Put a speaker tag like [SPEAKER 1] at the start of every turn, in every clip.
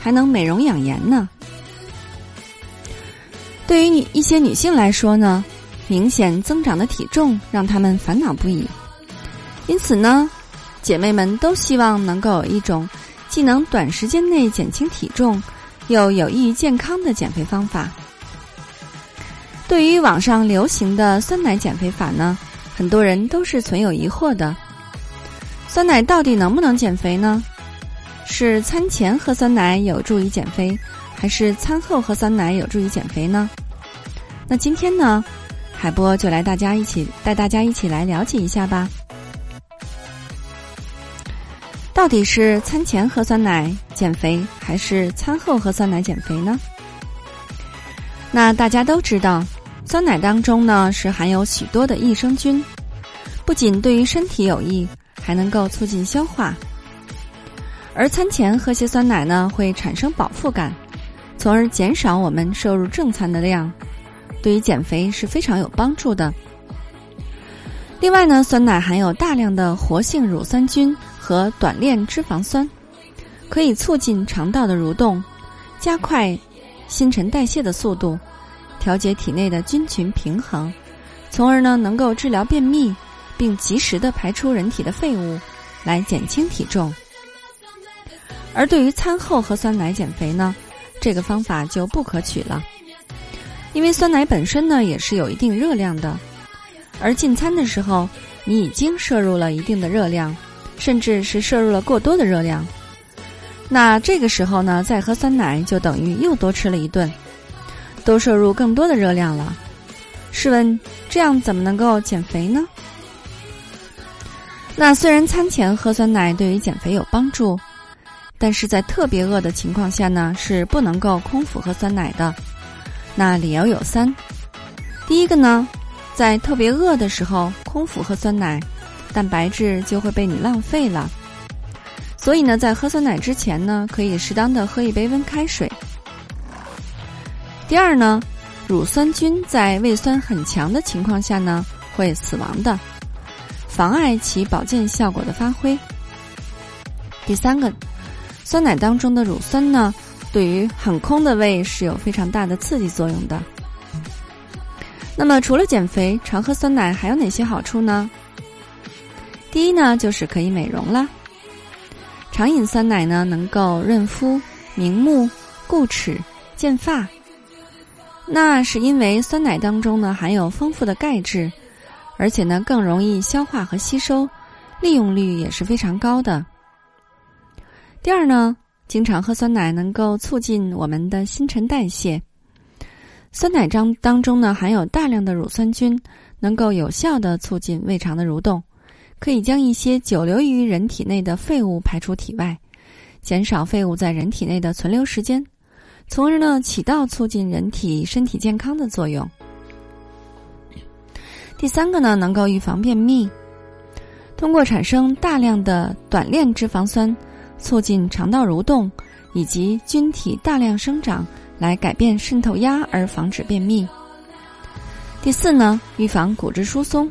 [SPEAKER 1] 还能美容养颜呢。对于女一些女性来说呢，明显增长的体重让她们烦恼不已。因此呢，姐妹们都希望能够有一种既能短时间内减轻体重，又有益于健康的减肥方法。对于网上流行的酸奶减肥法呢，很多人都是存有疑惑的。酸奶到底能不能减肥呢？是餐前喝酸奶有助于减肥，还是餐后喝酸奶有助于减肥呢？那今天呢，海波就来大家一起带大家一起来了解一下吧。到底是餐前喝酸奶减肥，还是餐后喝酸奶减肥呢？那大家都知道，酸奶当中呢是含有许多的益生菌，不仅对于身体有益，还能够促进消化。而餐前喝些酸奶呢，会产生饱腹感，从而减少我们摄入正餐的量，对于减肥是非常有帮助的。另外呢，酸奶含有大量的活性乳酸菌和短链脂肪酸，可以促进肠道的蠕动，加快新陈代谢的速度，调节体内的菌群平衡，从而呢能够治疗便秘，并及时的排出人体的废物，来减轻体重。而对于餐后喝酸奶减肥呢，这个方法就不可取了，因为酸奶本身呢也是有一定热量的，而进餐的时候你已经摄入了一定的热量，甚至是摄入了过多的热量，那这个时候呢再喝酸奶就等于又多吃了一顿，多摄入更多的热量了，试问这样怎么能够减肥呢？那虽然餐前喝酸奶对于减肥有帮助。但是在特别饿的情况下呢，是不能够空腹喝酸奶的。那理由有三：第一个呢，在特别饿的时候空腹喝酸奶，蛋白质就会被你浪费了。所以呢，在喝酸奶之前呢，可以适当的喝一杯温开水。第二呢，乳酸菌在胃酸很强的情况下呢，会死亡的，妨碍其保健效果的发挥。第三个。酸奶当中的乳酸呢，对于很空的胃是有非常大的刺激作用的。那么，除了减肥，常喝酸奶还有哪些好处呢？第一呢，就是可以美容了。常饮酸奶呢，能够润肤、明目、固齿、健发。那是因为酸奶当中呢含有丰富的钙质，而且呢更容易消化和吸收，利用率也是非常高的。第二呢，经常喝酸奶能够促进我们的新陈代谢。酸奶当当中呢含有大量的乳酸菌，能够有效的促进胃肠的蠕动，可以将一些久留于人体内的废物排出体外，减少废物在人体内的存留时间，从而呢起到促进人体身体健康的作用。第三个呢，能够预防便秘，通过产生大量的短链脂肪酸。促进肠道蠕动以及菌体大量生长，来改变渗透压而防止便秘。第四呢，预防骨质疏松。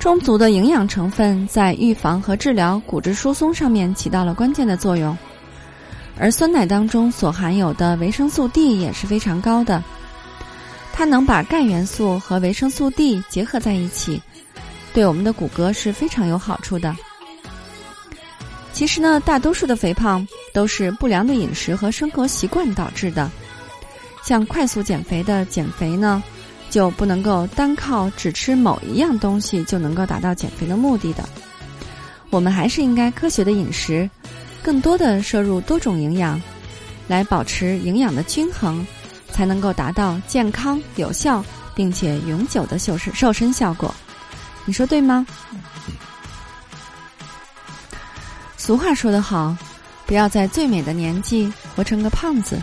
[SPEAKER 1] 充足的营养成分在预防和治疗骨质疏松上面起到了关键的作用，而酸奶当中所含有的维生素 D 也是非常高的，它能把钙元素和维生素 D 结合在一起，对我们的骨骼是非常有好处的。其实呢，大多数的肥胖都是不良的饮食和生活习惯导致的。像快速减肥的减肥呢，就不能够单靠只吃某一样东西就能够达到减肥的目的的。我们还是应该科学的饮食，更多的摄入多种营养，来保持营养的均衡，才能够达到健康、有效并且永久的瘦身瘦身效果。你说对吗？俗话说得好，不要在最美的年纪活成个胖子。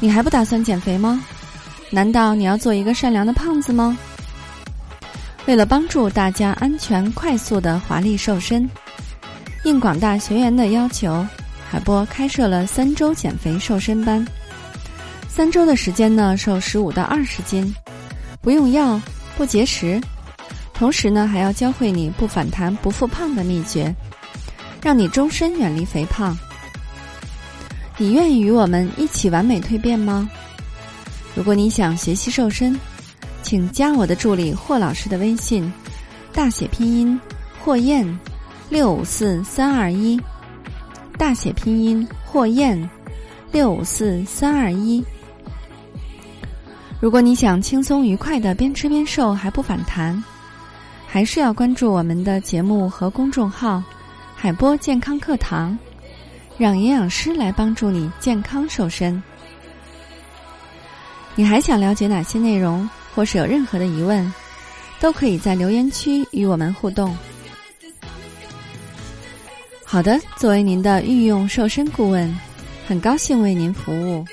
[SPEAKER 1] 你还不打算减肥吗？难道你要做一个善良的胖子吗？为了帮助大家安全、快速的华丽瘦身，应广大学员的要求，海波开设了三周减肥瘦身班。三周的时间呢，瘦十五到二十斤，不用药，不节食，同时呢，还要教会你不反弹、不复胖的秘诀，让你终身远离肥胖。你愿意与我们一起完美蜕变吗？如果你想学习瘦身，请加我的助理霍老师的微信，大写拼音霍燕六五四三二一，大写拼音霍燕六五四三二一。如果你想轻松愉快的边吃边瘦还不反弹，还是要关注我们的节目和公众号“海波健康课堂”。让营养师来帮助你健康瘦身。你还想了解哪些内容，或是有任何的疑问，都可以在留言区与我们互动。好的，作为您的御用瘦身顾问，很高兴为您服务。